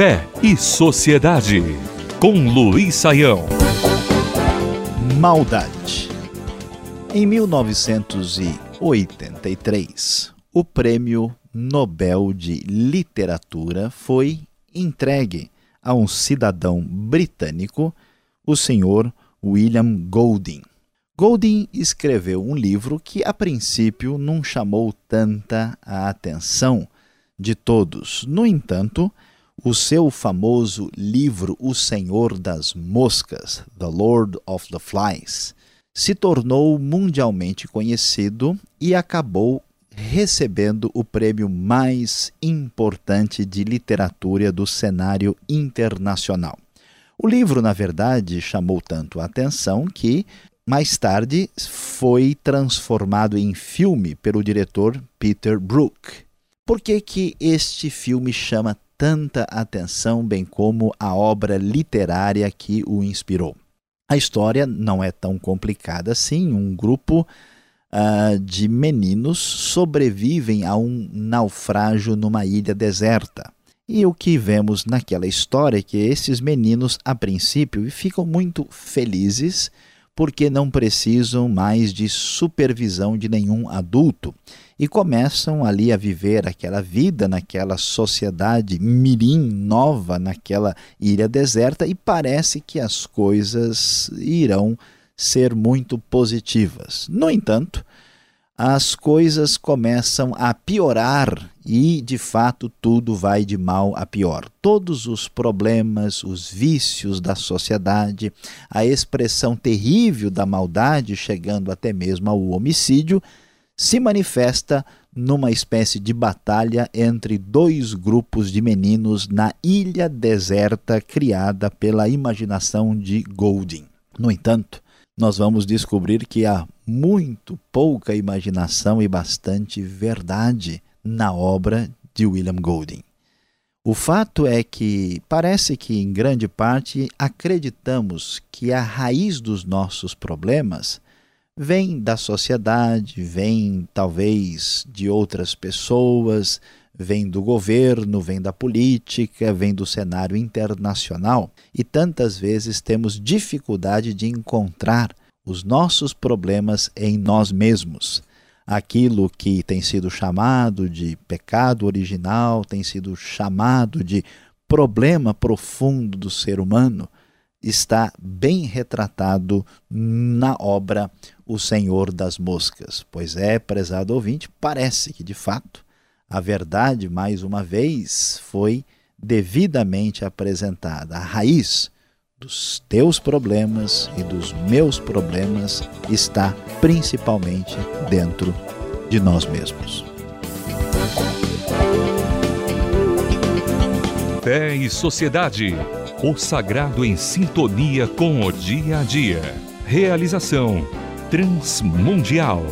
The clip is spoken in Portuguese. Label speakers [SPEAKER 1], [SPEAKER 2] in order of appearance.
[SPEAKER 1] Fé e Sociedade, com Luiz Saião.
[SPEAKER 2] Maldade. Em 1983, o Prêmio Nobel de Literatura foi entregue a um cidadão britânico, o senhor William Golding. Golding escreveu um livro que a princípio não chamou tanta a atenção de todos. No entanto, o seu famoso livro O Senhor das Moscas, The Lord of the Flies, se tornou mundialmente conhecido e acabou recebendo o prêmio mais importante de literatura do cenário internacional. O livro, na verdade, chamou tanto a atenção que mais tarde foi transformado em filme pelo diretor Peter Brook. Por que, que este filme chama tanta atenção, bem como a obra literária que o inspirou? A história não é tão complicada assim. Um grupo uh, de meninos sobrevivem a um naufrágio numa ilha deserta. E o que vemos naquela história é que esses meninos, a princípio, ficam muito felizes porque não precisam mais de supervisão de nenhum adulto e começam ali a viver aquela vida naquela sociedade mirim nova naquela ilha deserta e parece que as coisas irão ser muito positivas. No entanto, as coisas começam a piorar e, de fato, tudo vai de mal a pior. Todos os problemas, os vícios da sociedade, a expressão terrível da maldade, chegando até mesmo ao homicídio, se manifesta numa espécie de batalha entre dois grupos de meninos na ilha deserta criada pela imaginação de Golding. No entanto, nós vamos descobrir que há muito pouca imaginação e bastante verdade na obra de William Golding. O fato é que parece que, em grande parte, acreditamos que a raiz dos nossos problemas vem da sociedade, vem talvez de outras pessoas, vem do governo, vem da política, vem do cenário internacional e tantas vezes temos dificuldade de encontrar os nossos problemas em nós mesmos. Aquilo que tem sido chamado de pecado original, tem sido chamado de problema profundo do ser humano, está bem retratado na obra O Senhor das Moscas. Pois é, prezado ouvinte, parece que de fato a verdade, mais uma vez, foi devidamente apresentada. A raiz dos teus problemas e dos meus problemas está principalmente dentro de nós mesmos.
[SPEAKER 1] Fé e Sociedade. O sagrado em sintonia com o dia a dia. Realização Transmundial.